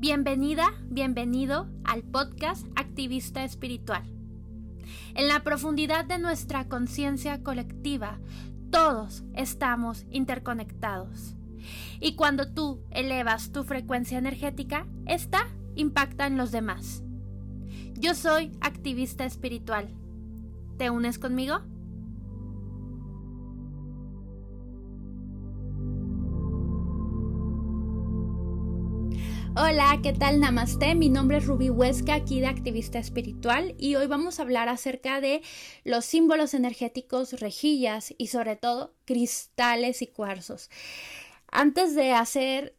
Bienvenida, bienvenido al podcast Activista Espiritual. En la profundidad de nuestra conciencia colectiva, todos estamos interconectados. Y cuando tú elevas tu frecuencia energética, esta impacta en los demás. Yo soy activista espiritual. ¿Te unes conmigo? Hola, ¿qué tal? Namaste. Mi nombre es Ruby Huesca, aquí de Activista Espiritual, y hoy vamos a hablar acerca de los símbolos energéticos, rejillas y sobre todo cristales y cuarzos. Antes de hacer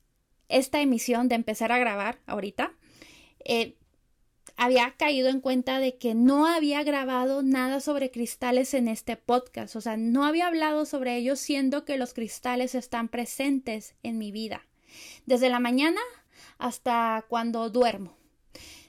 esta emisión, de empezar a grabar ahorita, eh, había caído en cuenta de que no había grabado nada sobre cristales en este podcast, o sea, no había hablado sobre ellos siendo que los cristales están presentes en mi vida. Desde la mañana hasta cuando duermo.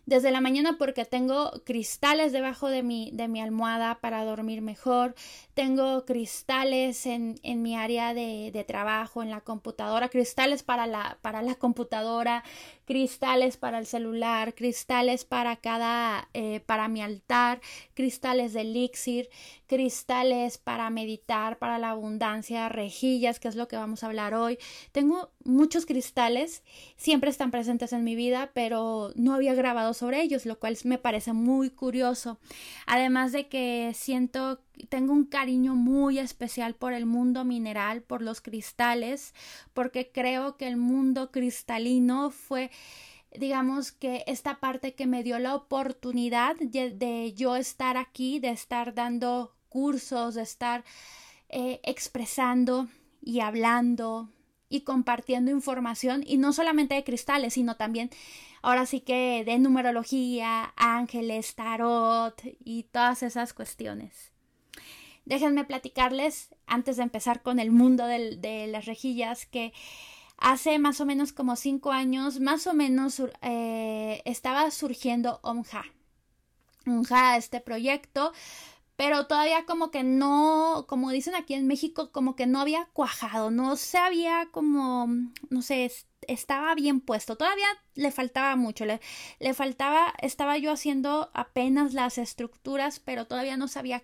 Desde la mañana porque tengo cristales debajo de mi, de mi almohada para dormir mejor. Tengo cristales en, en mi área de, de, trabajo, en la computadora, cristales para la, para la computadora, cristales para el celular, cristales para cada, eh, para mi altar, cristales de elixir, cristales para meditar, para la abundancia, rejillas, que es lo que vamos a hablar hoy. Tengo muchos cristales, siempre están presentes en mi vida, pero no había grabado sobre ellos, lo cual me parece muy curioso. Además de que siento tengo un cariño muy especial por el mundo mineral, por los cristales, porque creo que el mundo cristalino fue digamos que esta parte que me dio la oportunidad de, yo estar aquí, de estar dando cursos, de estar eh, expresando y hablando y compartiendo información y no solamente de cristales, sino también ahora sí que de numerología, ángeles, tarot y todas esas cuestiones. Déjenme platicarles, antes de empezar con el mundo de las rejillas, que hace más o menos como cinco años, más o menos eh, estaba surgiendo OMJA. OMJA, este proyecto, pero todavía como que no, como dicen aquí en México, como que no había cuajado, no se había como, no sé, estaba bien puesto, todavía le faltaba mucho, le, le faltaba, estaba yo haciendo apenas las estructuras, pero todavía no sabía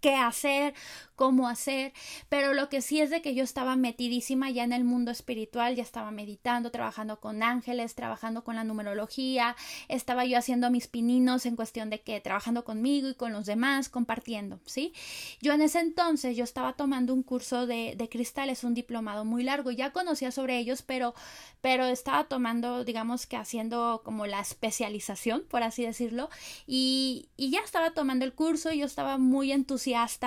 qué hacer, cómo hacer, pero lo que sí es de que yo estaba metidísima ya en el mundo espiritual, ya estaba meditando, trabajando con ángeles, trabajando con la numerología, estaba yo haciendo mis pininos en cuestión de que trabajando conmigo y con los demás, compartiendo, ¿sí? Yo en ese entonces yo estaba tomando un curso de, de cristales, un diplomado muy largo, ya conocía sobre ellos, pero, pero estaba tomando, digamos que haciendo como la especialización, por así decirlo, y, y ya estaba tomando el curso y yo estaba muy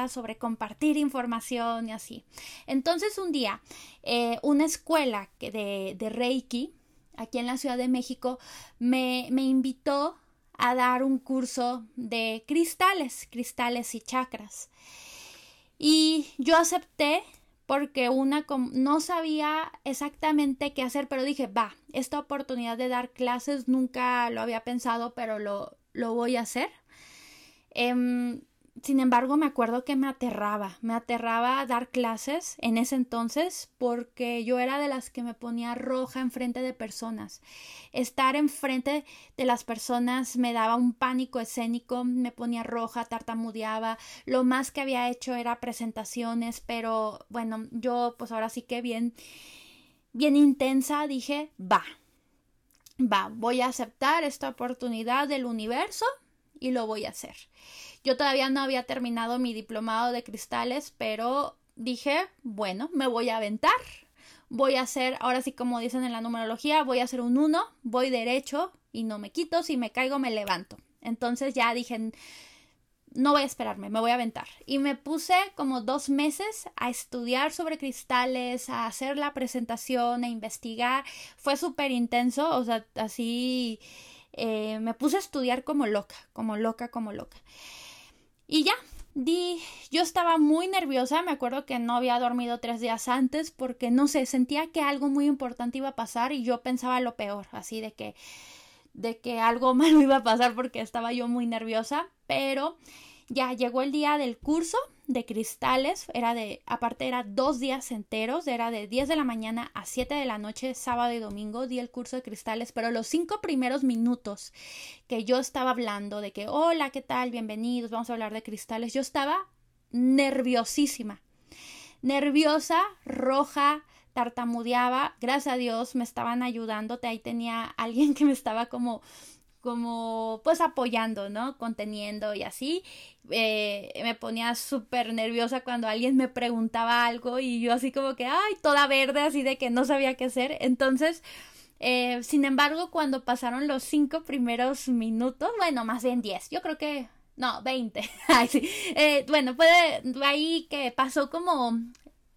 sobre compartir información y así. Entonces un día, eh, una escuela de, de, Reiki, aquí en la Ciudad de México, me, me invitó a dar un curso de cristales, cristales y chakras. Y yo acepté porque una no sabía exactamente qué hacer, pero dije, va, esta oportunidad de dar clases nunca lo había pensado, pero lo, lo voy a hacer. Eh, sin embargo, me acuerdo que me aterraba, me aterraba dar clases en ese entonces porque yo era de las que me ponía roja enfrente de personas. Estar enfrente de las personas me daba un pánico escénico, me ponía roja, tartamudeaba. Lo más que había hecho era presentaciones, pero bueno, yo pues ahora sí que bien bien intensa dije, va. Va, voy a aceptar esta oportunidad del universo y lo voy a hacer. Yo todavía no había terminado mi diplomado de cristales, pero dije, bueno, me voy a aventar. Voy a hacer, ahora sí como dicen en la numerología, voy a hacer un 1, voy derecho y no me quito, si me caigo me levanto. Entonces ya dije, no voy a esperarme, me voy a aventar. Y me puse como dos meses a estudiar sobre cristales, a hacer la presentación, a investigar. Fue súper intenso, o sea, así eh, me puse a estudiar como loca, como loca, como loca. Y ya, di, yo estaba muy nerviosa, me acuerdo que no había dormido tres días antes porque no sé, sentía que algo muy importante iba a pasar y yo pensaba lo peor, así de que, de que algo malo iba a pasar porque estaba yo muy nerviosa, pero ya llegó el día del curso de cristales, era de, aparte era dos días enteros, era de 10 de la mañana a 7 de la noche, sábado y domingo, di el curso de cristales, pero los cinco primeros minutos que yo estaba hablando de que, hola, ¿qué tal? Bienvenidos, vamos a hablar de cristales, yo estaba nerviosísima, nerviosa, roja, tartamudeaba, gracias a Dios me estaban ayudando, ahí tenía alguien que me estaba como como pues apoyando, ¿no? Conteniendo y así. Eh, me ponía súper nerviosa cuando alguien me preguntaba algo y yo así como que, ay, toda verde, así de que no sabía qué hacer. Entonces, eh, sin embargo, cuando pasaron los cinco primeros minutos, bueno, más bien diez, yo creo que, no, veinte. ay, sí. Eh, bueno, puede, ahí que pasó como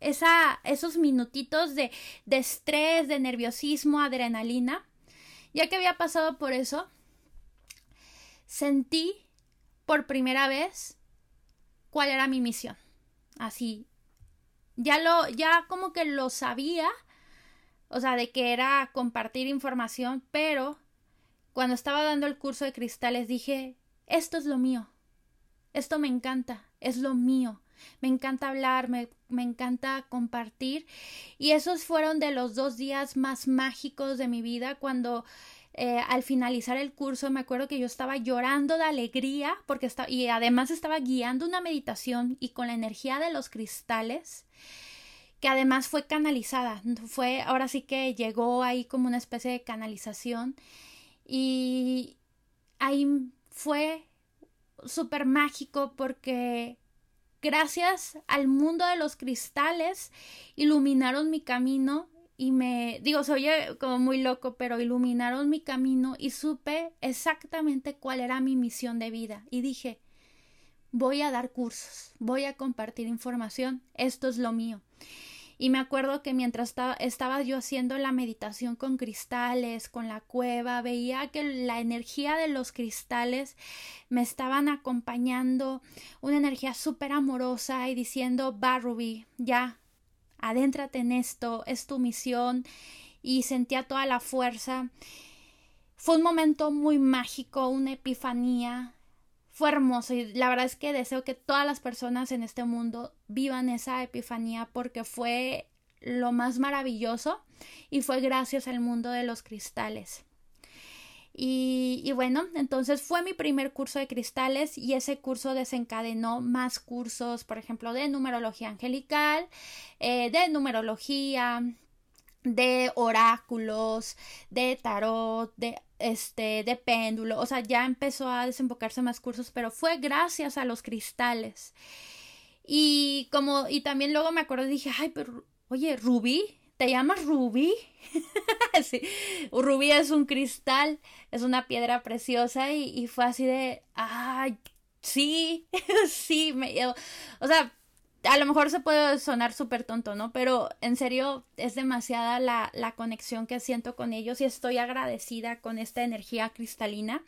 esa, esos minutitos de, de estrés, de nerviosismo, adrenalina. Ya que había pasado por eso, sentí por primera vez cuál era mi misión. Así, ya lo, ya como que lo sabía, o sea, de que era compartir información, pero cuando estaba dando el curso de cristales dije, esto es lo mío, esto me encanta, es lo mío, me encanta hablar, me, me encanta compartir. Y esos fueron de los dos días más mágicos de mi vida cuando eh, al finalizar el curso me acuerdo que yo estaba llorando de alegría porque estaba, y además estaba guiando una meditación y con la energía de los cristales que además fue canalizada, fue ahora sí que llegó ahí como una especie de canalización y ahí fue súper mágico porque gracias al mundo de los cristales iluminaron mi camino y me digo, se oye como muy loco, pero iluminaron mi camino y supe exactamente cuál era mi misión de vida y dije, voy a dar cursos, voy a compartir información, esto es lo mío. Y me acuerdo que mientras estaba, yo haciendo la meditación con cristales, con la cueva, veía que la energía de los cristales me estaban acompañando, una energía súper amorosa y diciendo, va Ruby, ya, adéntrate en esto, es tu misión y sentía toda la fuerza. Fue un momento muy mágico, una epifanía. Fue hermoso y la verdad es que deseo que todas las personas en este mundo vivan esa epifanía porque fue lo más maravilloso y fue gracias al mundo de los cristales. Y, bueno, entonces fue mi primer curso de cristales y ese curso desencadenó más cursos, por ejemplo, de numerología angelical, eh, de numerología, de oráculos, de tarot, de este, de péndulo, o sea, ya empezó a desembocarse más cursos, pero fue gracias a los cristales. Y como, y también luego me acuerdo, dije, ay, pero, oye, Ruby, ¿te llamas Ruby? sí, Rubí es un cristal, es una piedra preciosa y, fue así de, ay, sí, sí, me, o sea, a lo mejor se puede sonar súper tonto, ¿no? Pero en serio es demasiada la, la, conexión que siento con ellos y estoy agradecida con esta energía cristalina.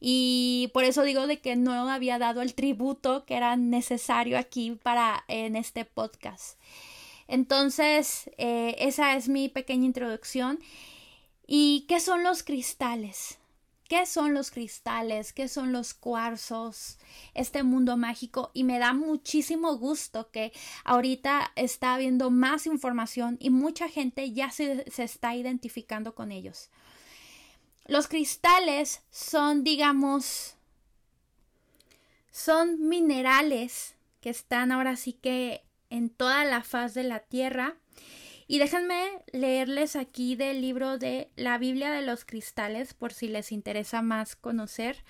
Y por eso digo de que no había dado el tributo que era necesario aquí para en este podcast. Entonces, eh, esa es mi pequeña introducción. ¿Y qué son los cristales? ¿Qué son los cristales? ¿Qué son los cuarzos? Este mundo mágico. Y me da muchísimo gusto que ahorita está habiendo más información y mucha gente ya se, se está identificando con ellos. Los cristales son, digamos, son minerales que están ahora sí que en toda la faz de la tierra. Y déjenme leerles aquí del libro de la Biblia de los Cristales, por si les interesa más conocer,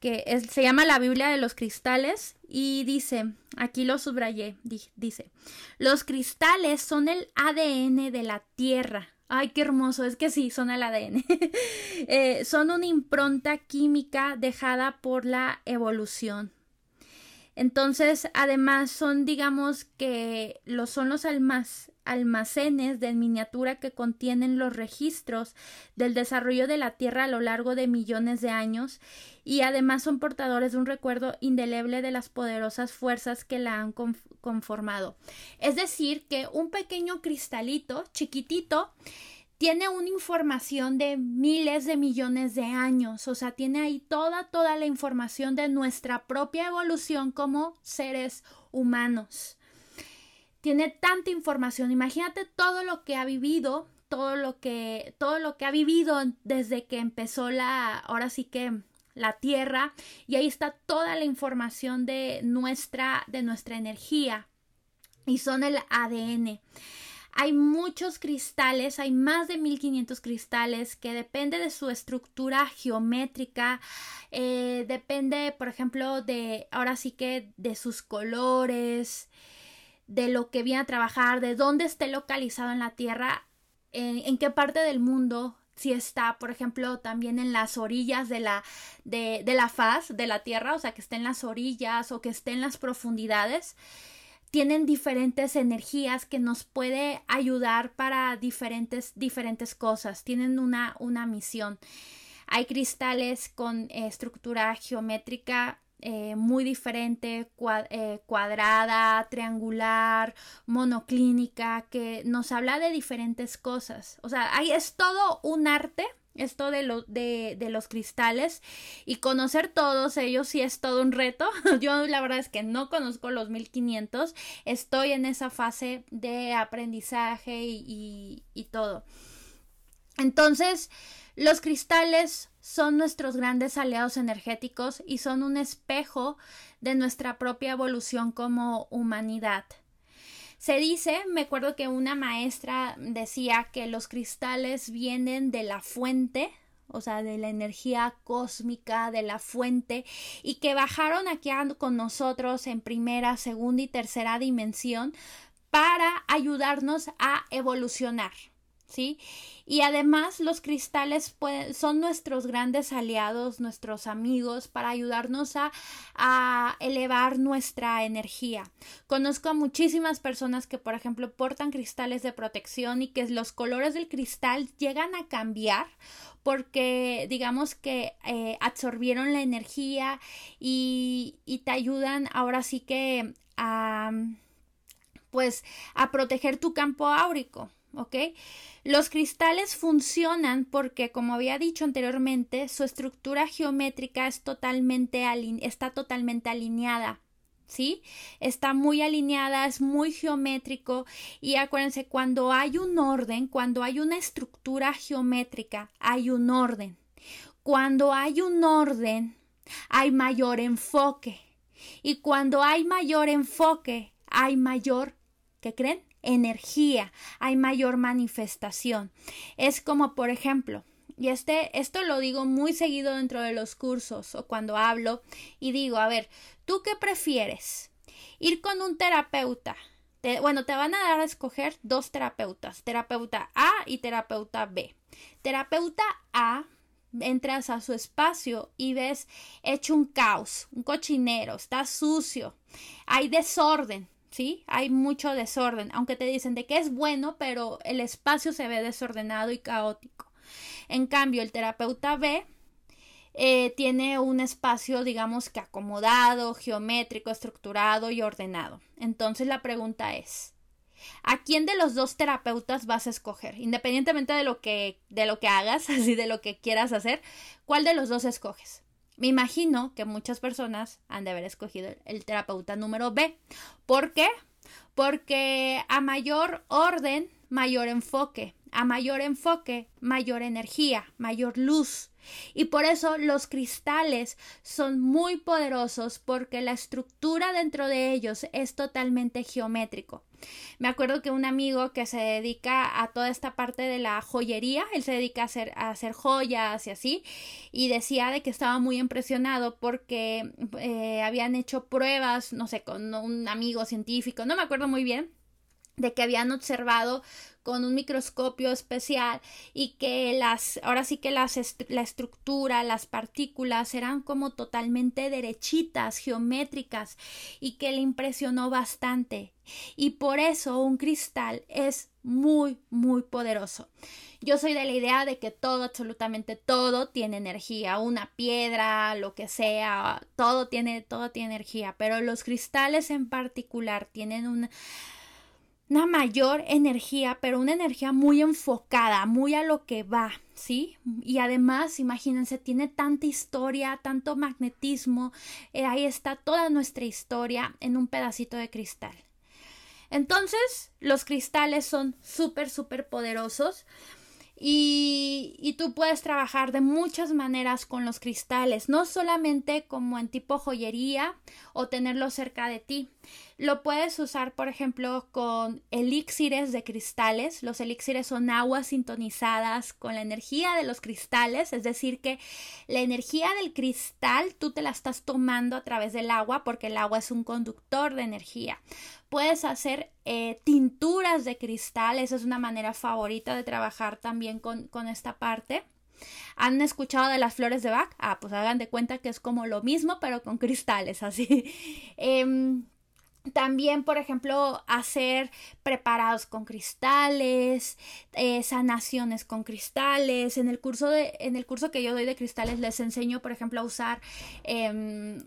que se llama la Biblia de los Cristales y dice, aquí lo subrayé, dice, los cristales son el ADN de la tierra. Ay, qué hermoso, es que sí, son el ADN. Eh, son una impronta química dejada por la evolución. Entonces, además son, digamos que lo son los almacenes de miniatura que contienen los registros del desarrollo de la Tierra a lo largo de millones de años y además son portadores de un recuerdo indeleble de las poderosas fuerzas que la han conformado. Es decir, que un pequeño cristalito chiquitito tiene una información de miles de millones de años, o sea, tiene ahí toda, toda la información de nuestra propia evolución como seres humanos. Tiene tanta información, imagínate todo lo que ha vivido, todo lo que, todo lo que ha vivido desde que empezó la, ahora sí que la Tierra, y ahí está toda la información de nuestra, de nuestra energía, y son el ADN. Hay muchos cristales, hay más de 1500 cristales que depende de su estructura geométrica, eh, depende, por ejemplo, de, ahora sí que de sus colores, de lo que viene a trabajar, de dónde esté localizado en la Tierra, en, qué parte del mundo, si está, por ejemplo, también en las orillas de la, de, de la faz de la Tierra, o sea, que esté en las orillas o que esté en las profundidades tienen diferentes energías que nos puede ayudar para diferentes, diferentes cosas, tienen una, una misión. Hay cristales con estructura geométrica eh, muy diferente, eh, cuadrada, triangular, monoclínica, que nos habla de diferentes cosas. O sea, ahí es todo un arte esto de, de, los cristales y conocer todos ellos sí es todo un reto. Yo la verdad es que no conozco los 1500, estoy en esa fase de aprendizaje y, y todo. Entonces, los cristales son nuestros grandes aliados energéticos y son un espejo de nuestra propia evolución como humanidad. Se dice, me acuerdo que una maestra decía que los cristales vienen de la fuente, o sea, de la energía cósmica, de la fuente, y que bajaron aquí con nosotros en primera, segunda y tercera dimensión para ayudarnos a evolucionar. ¿Sí? Y además los cristales son nuestros grandes aliados, nuestros amigos para ayudarnos a, a, elevar nuestra energía. Conozco a muchísimas personas que, por ejemplo, portan cristales de protección y que los colores del cristal llegan a cambiar porque digamos que eh, absorbieron la energía y, y te ayudan ahora sí que a pues a proteger tu campo áurico. ¿Ok? Los cristales funcionan porque, como había dicho anteriormente, su estructura geométrica es totalmente está totalmente alineada. ¿Sí? Está muy alineada, es muy geométrico y acuérdense, cuando hay un orden, cuando hay una estructura geométrica, hay un orden. Cuando hay un orden, hay mayor enfoque. Y cuando hay mayor enfoque, hay mayor, ¿qué creen? Energía, hay mayor manifestación. Es como, por ejemplo, y este, esto lo digo muy seguido dentro de los cursos o cuando hablo y digo, a ver, ¿tú qué prefieres? Ir con un terapeuta. bueno, te van a dar a escoger dos terapeutas, terapeuta A y terapeuta B. Terapeuta A entras a su espacio y ves hecho un caos, un cochinero, está sucio, hay desorden, ¿sí? Hay mucho desorden, aunque te dicen de que es bueno, pero el espacio se ve desordenado y caótico. En cambio, el terapeuta B eh, tiene un espacio, digamos que acomodado, geométrico, estructurado y ordenado. Entonces la pregunta es, ¿a quién de los dos terapeutas vas a escoger? Independientemente de lo que, de lo que hagas, así de lo que quieras hacer, ¿cuál de los dos escoges? Me imagino que muchas personas han de haber escogido el terapeuta número B. ¿Por qué? Porque a mayor orden, mayor enfoque. A mayor enfoque, mayor energía, mayor luz. Y por eso los cristales son muy poderosos porque la estructura dentro de ellos es totalmente geométrico. Me acuerdo que un amigo que se dedica a toda esta parte de la joyería, él se dedica a hacer, joyas y así, y decía de que estaba muy impresionado porque eh, habían hecho pruebas, no sé, con un amigo científico, no me acuerdo muy bien, de que habían observado con un microscopio especial y que las ahora sí que las la estructura las partículas eran como totalmente derechitas geométricas y que le impresionó bastante. Y por eso un cristal es muy muy poderoso. Yo soy de la idea de que todo absolutamente todo tiene energía. Una piedra lo que sea todo tiene todo tiene energía. Pero los cristales en particular tienen una una mayor energía, pero una energía muy enfocada, muy a lo que va, ¿sí? Y además, imagínense, tiene tanta historia, tanto magnetismo, eh, ahí está toda nuestra historia en un pedacito de cristal. Entonces, los cristales son súper, súper poderosos. Y, tú puedes trabajar de muchas maneras con los cristales, no solamente como en tipo joyería o tenerlo cerca de ti. Lo puedes usar, por ejemplo, con elixires de cristales. Los elixires son aguas sintonizadas con la energía de los cristales, es decir, que la energía del cristal tú te la estás tomando a través del agua porque el agua es un conductor de energía. Puedes hacer eh, tinturas de cristal, esa es una manera favorita de trabajar también con, con esta parte. ¿Han escuchado de las flores de Bach? Ah, pues hagan de cuenta que es como lo mismo, pero con cristales, así. eh, también, por ejemplo, hacer preparados con cristales, eh, sanaciones con cristales. En el curso de, en el curso que yo doy de cristales les enseño, por ejemplo, a usar eh,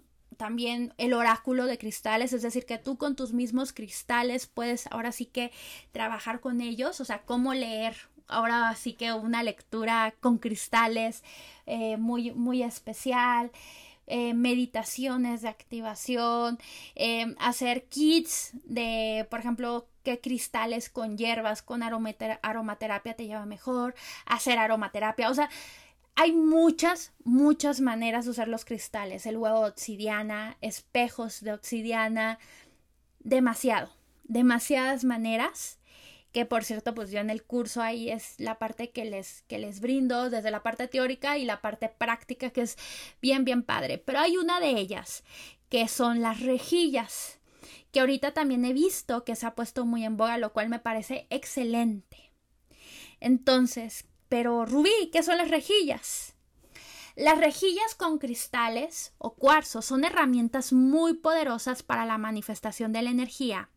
también el oráculo de cristales, es decir, que tú con tus mismos cristales puedes ahora sí que trabajar con ellos, o sea, cómo leer ahora sí que una lectura con cristales eh, muy, muy especial. Eh, meditaciones de activación, eh, hacer kits de, por ejemplo, qué cristales con hierbas, con aromaterapia te lleva mejor, hacer aromaterapia, o sea, hay muchas, muchas maneras de usar los cristales, el huevo de obsidiana, espejos de obsidiana, demasiado, demasiadas maneras que por cierto, pues yo en el curso ahí es la parte que les, que les brindo, desde la parte teórica y la parte práctica, que es bien, bien padre. Pero hay una de ellas, que son las rejillas, que ahorita también he visto que se ha puesto muy en boga, lo cual me parece excelente. Entonces, pero Rubí, ¿qué son las rejillas? Las rejillas con cristales o cuarzos son herramientas muy poderosas para la manifestación de la energía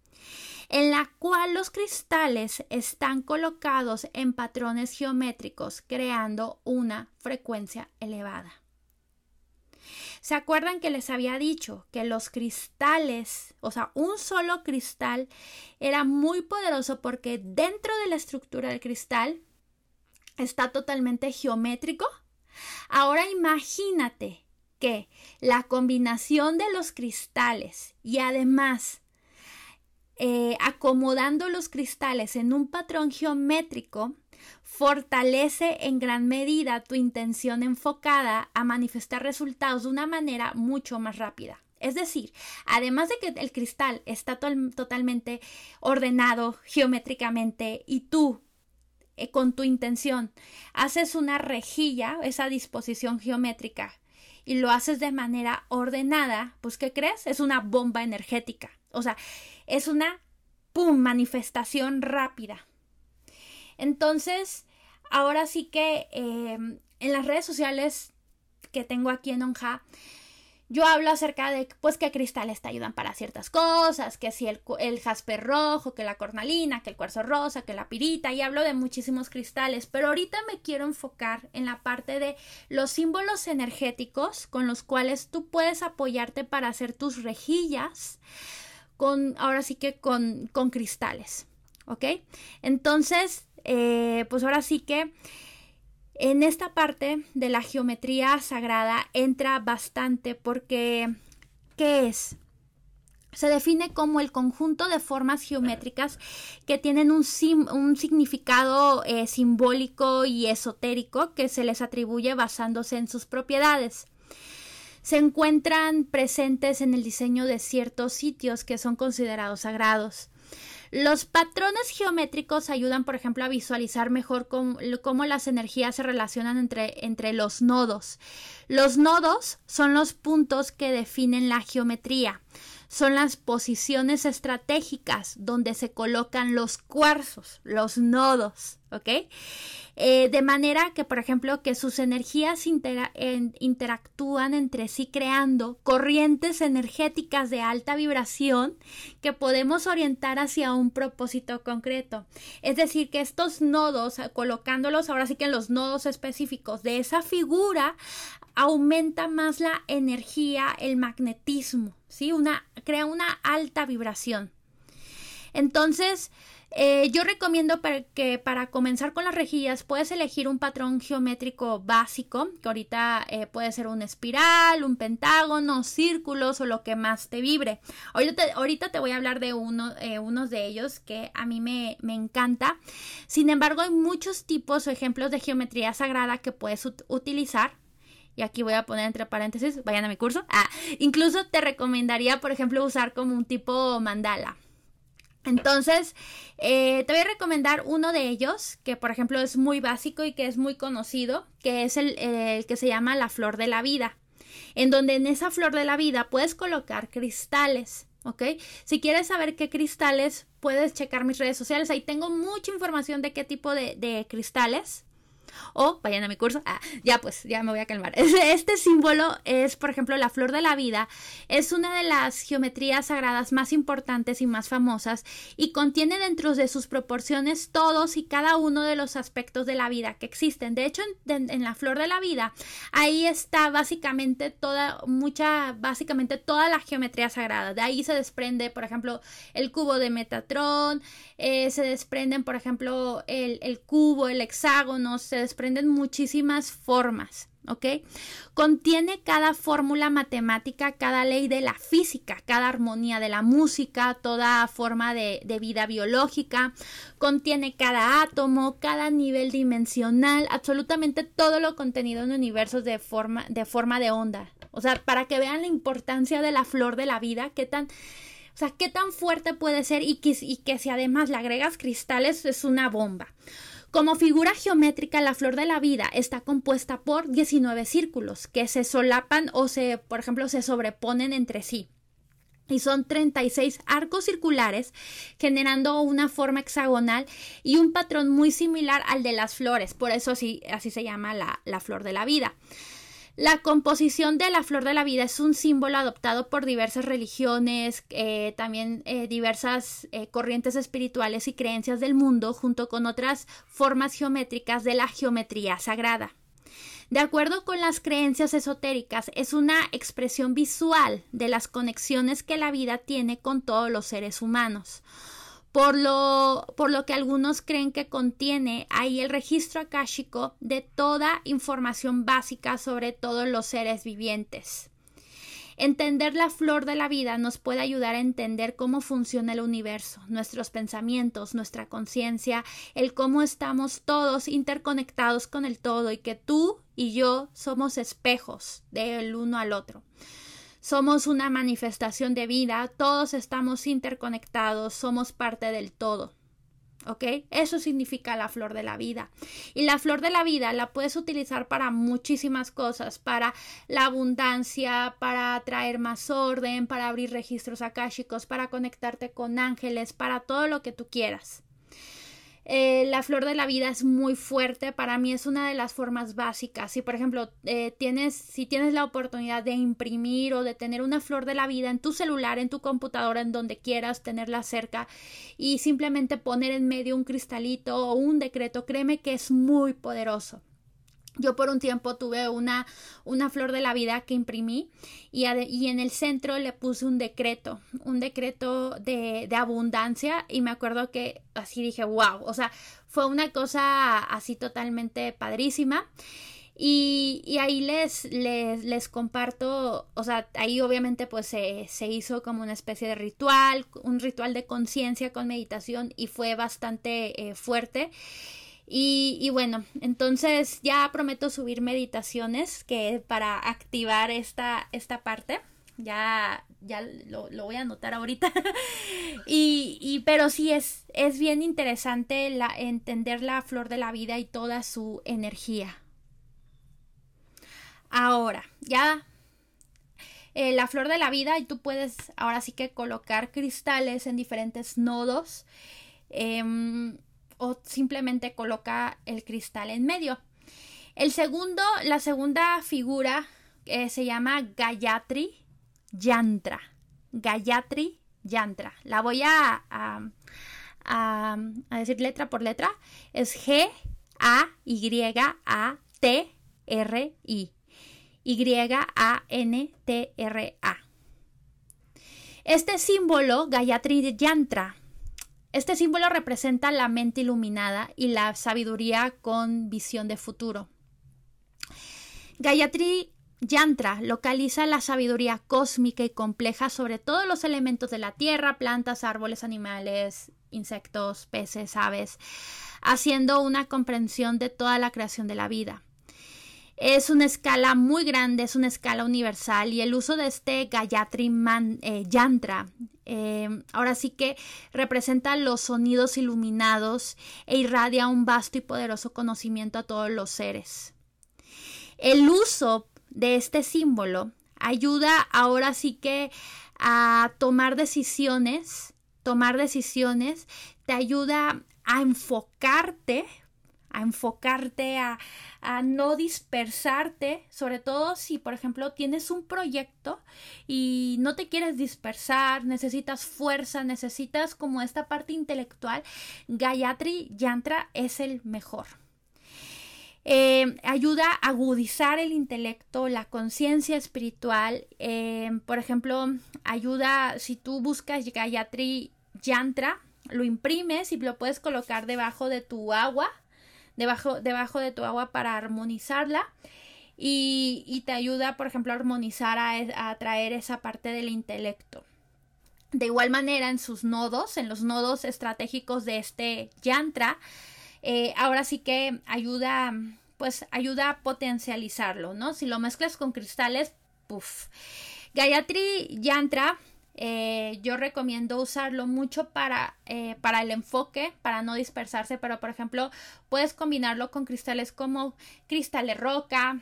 en la cual los cristales están colocados en patrones geométricos creando una frecuencia elevada. ¿Se acuerdan que les había dicho que los cristales, o sea, un solo cristal, era muy poderoso porque dentro de la estructura del cristal está totalmente geométrico? Ahora imagínate que la combinación de los cristales y además eh, acomodando los cristales en un patrón geométrico, fortalece en gran medida tu intención enfocada a manifestar resultados de una manera mucho más rápida. Es decir, además de que el cristal está totalmente ordenado geométricamente y tú eh, con tu intención haces una rejilla, esa disposición geométrica y lo haces de manera ordenada, pues ¿qué crees? Es una bomba energética. O sea, es una, ¡pum!, manifestación rápida. Entonces, ahora sí que em, en las redes sociales que tengo aquí en Onja, yo hablo acerca de pues qué cristales te ayudan para ciertas cosas, que si el, el, jasper rojo, que la cornalina, que el cuarzo rosa, que la pirita, y hablo de muchísimos cristales, pero ahorita me quiero enfocar en la parte de los símbolos energéticos con los cuales tú puedes apoyarte para hacer tus rejillas, con, ahora sí que con, con cristales, ¿ok? Entonces, eh, pues ahora sí que en esta parte de la geometría sagrada entra bastante porque, ¿qué es? Se define como el conjunto de formas geométricas que tienen un, un significado eh, simbólico y esotérico que se les atribuye basándose en sus propiedades se encuentran presentes en el diseño de ciertos sitios que son considerados sagrados. Los patrones geométricos ayudan, por ejemplo, a visualizar mejor cómo, las energías se relacionan entre, entre los nodos. Los nodos son los puntos que definen la geometría son las posiciones estratégicas donde se colocan los cuarzos, los nodos, ¿ok? Eh, de manera que, por ejemplo, que sus energías interactúan entre sí creando corrientes energéticas de alta vibración que podemos orientar hacia un propósito concreto. Es decir, que estos nodos, colocándolos ahora sí que en los nodos específicos de esa figura, aumenta más la energía, el magnetismo, ¿sí? Una, crea una alta vibración. Entonces, eh, yo recomiendo que para comenzar con las rejillas puedes elegir un patrón geométrico básico, que ahorita eh, puede ser una espiral, un pentágono, círculos o lo que más te vibre. Ahorita te, ahorita te voy a hablar de uno, eh, unos de ellos que a mí me, me, encanta. Sin embargo, hay muchos tipos o ejemplos de geometría sagrada que puedes utilizar. Y aquí voy a poner entre paréntesis, vayan a mi curso. Ah, incluso te recomendaría, por ejemplo, usar como un tipo mandala. Entonces, eh, te voy a recomendar uno de ellos, que por ejemplo es muy básico y que es muy conocido, que es el, que se llama la flor de la vida, en donde en esa flor de la vida puedes colocar cristales. ¿ok? Si quieres saber qué cristales, puedes checar mis redes sociales. Ahí tengo mucha información de qué tipo de cristales o vayan a mi curso. Ah, ya pues, ya me voy a calmar. Este símbolo es, por ejemplo, la flor de la vida. Es una de las geometrías sagradas más importantes y más famosas y contiene dentro de sus proporciones todos y cada uno de los aspectos de la vida que existen. De hecho, en, la flor de la vida, ahí está básicamente toda, mucha, básicamente toda la geometría sagrada. De ahí se desprende, por ejemplo, el cubo de Metatrón, eh, se desprenden, por ejemplo, el, el cubo, el hexágono, se desprenden muchísimas formas. ¿ok? Contiene cada fórmula matemática, cada ley de la física, cada armonía de la música, toda forma de, vida biológica, contiene cada átomo, cada nivel dimensional, absolutamente todo lo contenido en universos de forma de, forma de onda. O sea, para que vean la importancia de la flor de la vida, qué tan... O sea, qué tan fuerte puede ser y que, y que si además le agregas cristales es una bomba. Como figura geométrica, la flor de la vida está compuesta por 19 círculos que se solapan o se, por ejemplo, se sobreponen entre sí. Y son 36 arcos circulares, generando una forma hexagonal y un patrón muy similar al de las flores. Por eso así, así se llama la, la flor de la vida. La composición de la flor de la vida es un símbolo adoptado por diversas religiones, eh, también eh, diversas eh, corrientes espirituales y creencias del mundo, junto con otras formas geométricas de la geometría sagrada. De acuerdo con las creencias esotéricas, es una expresión visual de las conexiones que la vida tiene con todos los seres humanos por lo, por lo que algunos creen que contiene ahí el registro akáshico de toda información básica sobre todos los seres vivientes. Entender la flor de la vida nos puede ayudar a entender cómo funciona el universo, nuestros pensamientos, nuestra conciencia, el cómo estamos todos interconectados con el todo y que tú y yo somos espejos del uno al otro. Somos una manifestación de vida, todos estamos interconectados, somos parte del todo. ¿Ok? Eso significa la flor de la vida. Y la flor de la vida la puedes utilizar para muchísimas cosas, para la abundancia, para traer más orden, para abrir registros akáshicos, para conectarte con ángeles, para todo lo que tú quieras. Eh, la flor de la vida es muy fuerte, para mí es una de las formas básicas. Si por ejemplo eh, tienes, si tienes la oportunidad de imprimir o de tener una flor de la vida en tu celular, en tu computadora, en donde quieras tenerla cerca y simplemente poner en medio un cristalito o un decreto, créeme que es muy poderoso. Yo por un tiempo tuve una, una flor de la vida que imprimí y, y, en el centro le puse un decreto, un decreto de, de, abundancia y me acuerdo que así dije, wow, o sea, fue una cosa así totalmente padrísima. Y, y ahí les, les, les, comparto, o sea, ahí obviamente pues se, se hizo como una especie de ritual, un ritual de conciencia con meditación y fue bastante eh, fuerte. Y, bueno, entonces ya prometo subir meditaciones que para activar esta, esta parte. Ya, ya lo, voy a anotar ahorita. y, y, pero sí es, es bien interesante la, entender la flor de la vida y toda su energía. Ahora, ya eh, la flor de la vida y tú puedes ahora sí que colocar cristales en diferentes nodos. Em, o simplemente coloca el cristal en medio. El segundo, la segunda figura eh, se llama Gayatri Yantra. Gayatri Yantra. La voy a, a, a, decir letra por letra. Es G A Y A T R I. Y A N T R A. Este símbolo, Gayatri Yantra, Este símbolo representa la mente iluminada y la sabiduría con visión de futuro. Gayatri Yantra localiza la sabiduría cósmica y compleja sobre todos los elementos de la tierra, plantas, árboles, animales, insectos, peces, aves, haciendo una comprensión de toda la creación de la vida. Es una escala muy grande, es una escala universal y el uso de este Gayatri eh, Yantra eh, ahora sí que representa los sonidos iluminados e irradia un vasto y poderoso conocimiento a todos los seres. El uso de este símbolo ayuda ahora sí que a tomar decisiones, tomar decisiones, te ayuda a enfocarte a enfocarte, a, no dispersarte, sobre todo si, por ejemplo, tienes un proyecto y no te quieres dispersar, necesitas fuerza, necesitas como esta parte intelectual, Gayatri Yantra es el mejor. Eh, ayuda a agudizar el intelecto, la conciencia espiritual. Eh, por ejemplo, ayuda, si tú buscas Gayatri Yantra, lo imprimes y lo puedes colocar debajo de tu agua debajo, debajo de tu agua para armonizarla. Y, te ayuda, por ejemplo, a armonizar, a, a atraer esa parte del intelecto. De igual manera, en sus nodos, en los nodos estratégicos de este yantra, eh, ahora sí que ayuda, pues ayuda a potencializarlo, ¿no? Si lo mezclas con cristales, puff. Gayatri Yantra eh, yo recomiendo usarlo mucho para, eh, para el enfoque, para no dispersarse, pero por ejemplo puedes combinarlo con cristales como cristales roca,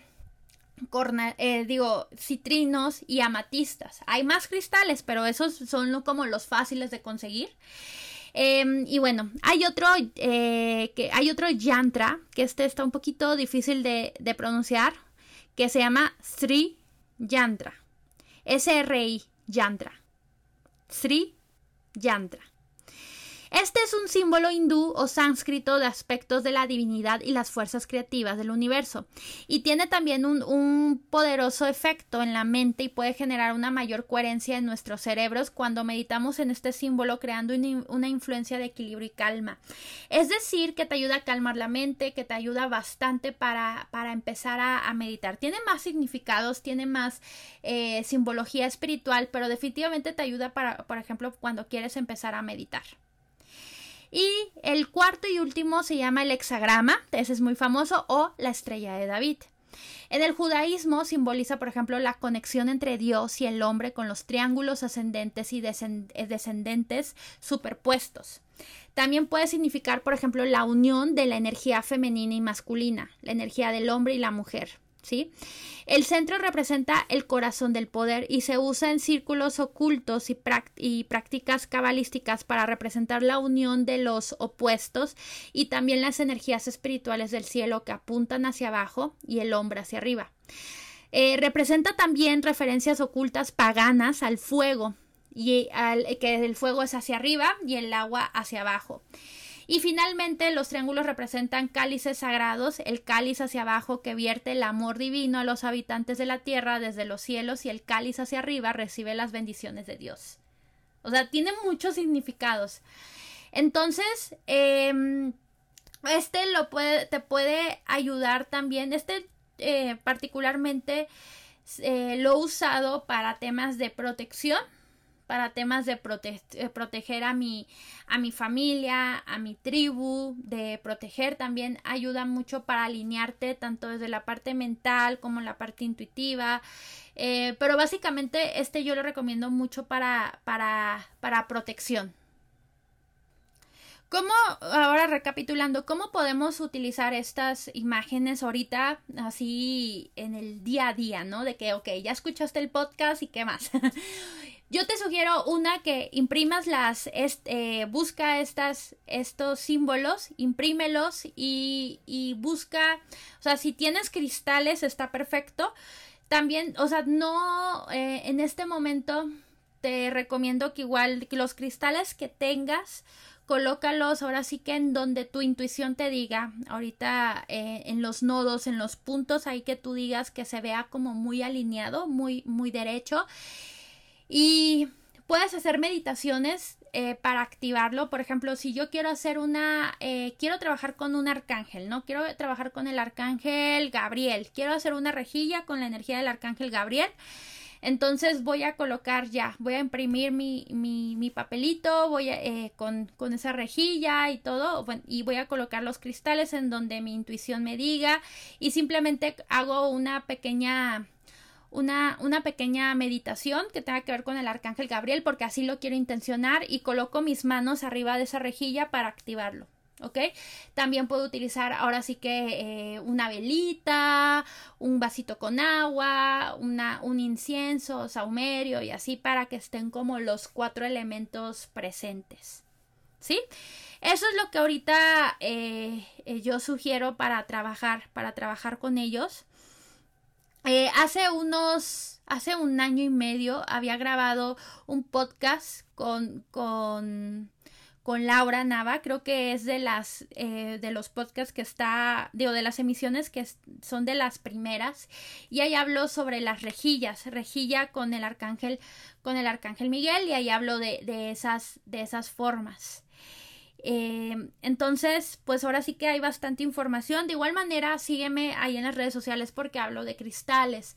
eh, digo, citrinos y amatistas. Hay más cristales, pero esos son como los fáciles de conseguir. Em, y bueno, hay otro, que, hay otro yantra, que este está un poquito difícil de, de pronunciar, que se llama Sri Yantra. S-R-I Yantra. Sri Yantra. Este es un símbolo hindú o sánscrito de aspectos de la divinidad y las fuerzas creativas del universo, y tiene también un, poderoso efecto en la mente y puede generar una mayor coherencia en nuestros cerebros cuando meditamos en este símbolo creando una, influencia de equilibrio y calma. Es decir, que te ayuda a calmar la mente, que te ayuda bastante para, para empezar a, meditar. Tiene más significados, tiene más eh, simbología espiritual, pero definitivamente te ayuda para, por ejemplo, cuando quieres empezar a meditar. Y el cuarto y último se llama el hexagrama, ese es muy famoso, o la estrella de David. En el judaísmo simboliza, por ejemplo, la conexión entre Dios y el hombre con los triángulos ascendentes y descendentes superpuestos. También puede significar, por ejemplo, la unión de la energía femenina y masculina, la energía del hombre y la mujer. ¿Sí? El centro representa el corazón del poder y se usa en círculos ocultos y, y, prácticas cabalísticas para representar la unión de los opuestos y también las energías espirituales del cielo que apuntan hacia abajo y el hombre hacia arriba. Eh, representa también referencias ocultas paganas al fuego y al, que el fuego es hacia arriba y el agua hacia abajo. Y finalmente los triángulos representan cálices sagrados, el cáliz hacia abajo que vierte el amor divino a los habitantes de la tierra desde los cielos y el cáliz hacia arriba recibe las bendiciones de Dios. O sea, tiene muchos significados. Entonces, em, este lo puede, te puede ayudar también. Este eh, particularmente eh, lo he usado para temas de protección para temas de eh, proteger a mi, a mi familia, a mi tribu, de proteger también ayuda mucho para alinearte tanto desde la parte mental como la parte intuitiva. Eh, pero básicamente este yo lo recomiendo mucho para, para, para protección. ¿Cómo, ahora recapitulando, cómo podemos utilizar estas imágenes ahorita así en el día a día, ¿no? De que, ok, ya escuchaste el podcast y qué más. Yo te sugiero una que imprimas las, eh, busca estas, estos símbolos, imprímelos y, y busca, o sea, si tienes cristales está perfecto. También, o sea, no, eh, en este momento te recomiendo que igual los cristales que tengas, colócalos ahora sí que en donde tu intuición te diga, ahorita eh, en los nodos, en los puntos ahí que tú digas que se vea como muy alineado, muy, muy derecho. Y puedes hacer meditaciones eh, para activarlo. Por ejemplo, si yo quiero hacer una, eh, quiero trabajar con un arcángel, ¿no? Quiero trabajar con el arcángel Gabriel. Quiero hacer una rejilla con la energía del arcángel Gabriel. Entonces voy a colocar ya, voy a imprimir mi, mi, papelito, voy a, eh, con, con, esa rejilla y todo, y voy a colocar los cristales en donde mi intuición me diga y simplemente hago una pequeña una, una, pequeña meditación que tenga que ver con el arcángel Gabriel porque así lo quiero intencionar y coloco mis manos arriba de esa rejilla para activarlo. ¿ok? También puedo utilizar ahora sí que eh, una velita, un vasito con agua, una, un incienso, saumerio y así para que estén como los cuatro elementos presentes, ¿sí? Eso es lo que ahorita eh, eh, yo sugiero para trabajar, para trabajar con ellos. Hace unos, hace un año y medio había grabado un podcast con, con con Laura Nava, creo que es de las eh, de los podcasts que está, digo, de las emisiones que son de las primeras, y ahí habló sobre las rejillas, rejilla con el arcángel, con el arcángel Miguel, y ahí hablo de, de esas, de esas formas. Eh, entonces, pues ahora sí que hay bastante información. De igual manera, sígueme ahí en las redes sociales porque hablo de cristales.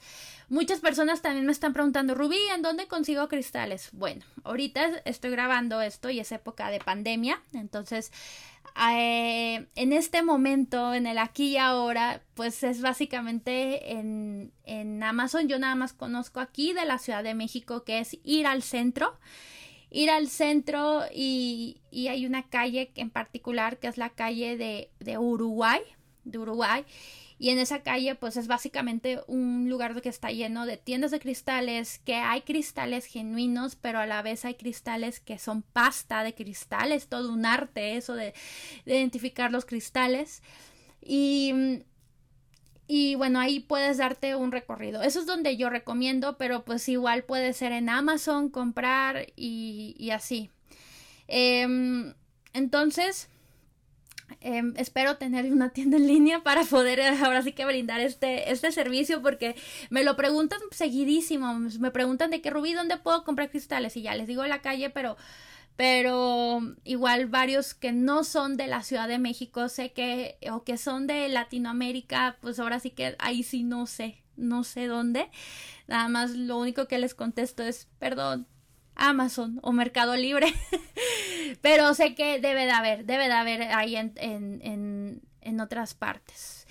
Muchas personas también me están preguntando, Rubí, ¿en dónde consigo cristales? Bueno, ahorita estoy grabando esto y es época de pandemia, entonces eh, en este momento, en el aquí y ahora, pues es básicamente en, en Amazon. Yo nada más conozco aquí de la Ciudad de México, que es ir al centro ir al centro y, y, hay una calle en particular que es la calle de, de Uruguay, de Uruguay. Y en esa calle, pues es básicamente un lugar que está lleno de tiendas de cristales, que hay cristales genuinos, pero a la vez hay cristales que son pasta de cristales, todo un arte eso de, de identificar los cristales. Y y bueno, ahí puedes darte un recorrido. Eso es donde yo recomiendo, pero pues igual puede ser en Amazon comprar y, y así. Em, entonces, em, espero tener una tienda en línea para poder ahora sí que brindar este, este servicio porque me lo preguntan seguidísimo. Me preguntan de qué Rubí, ¿dónde puedo comprar cristales? Y ya les digo la calle, pero pero igual varios que no son de la Ciudad de México, sé que, o que son de Latinoamérica, pues ahora sí que ahí sí no sé, no sé dónde. Nada más lo único que les contesto es, perdón, Amazon o Mercado Libre. pero sé que debe de haber, debe de haber ahí en, en, en, otras partes.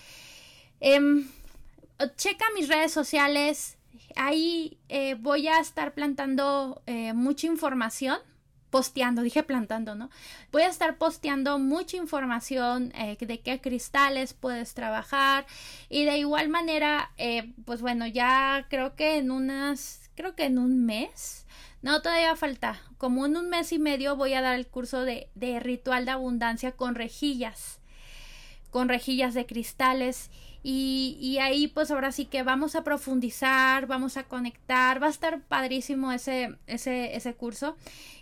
Em, checa mis redes sociales. Ahí eh, voy a estar plantando eh, mucha información posteando, dije plantando, ¿no? Voy a estar posteando mucha información eh, de qué cristales puedes trabajar y de igual manera, eh, pues bueno, ya creo que en unas, creo que en un mes, no, todavía falta, como en un mes y medio voy a dar el curso de, de ritual de abundancia con rejillas, con rejillas de cristales y, ahí pues ahora sí que vamos a profundizar, vamos a conectar, va a estar padrísimo ese, ese, ese curso.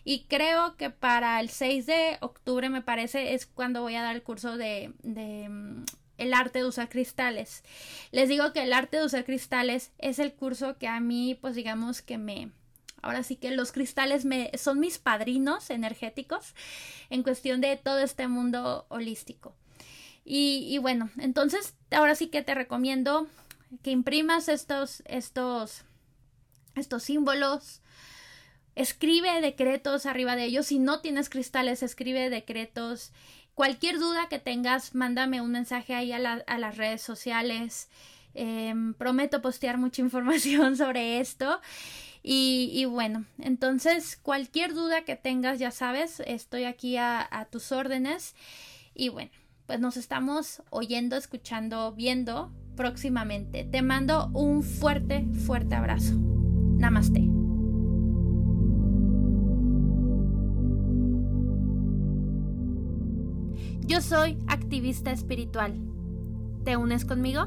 Y creo que para el 6 de octubre me parece es cuando voy a dar el curso de, de mm, el arte de usar cristales. Les digo que el arte de usar cristales es el curso que a mí pues digamos que me, Ahora sí que los cristales me, son mis padrinos energéticos en cuestión de todo este mundo holístico. Y, bueno, entonces ahora sí que te recomiendo que imprimas estos, estos, estos símbolos. Escribe decretos arriba de ellos. Si no tienes cristales, escribe decretos. Cualquier duda que tengas, mándame un mensaje ahí a, las redes sociales. Em, prometo postear mucha información sobre esto. Y, bueno, entonces cualquier duda que tengas, ya sabes, estoy aquí a tus órdenes. Y bueno, pues nos estamos oyendo, escuchando, viendo próximamente. Te mando un fuerte, fuerte abrazo. Namaste. Yo soy activista espiritual. ¿Te unes conmigo?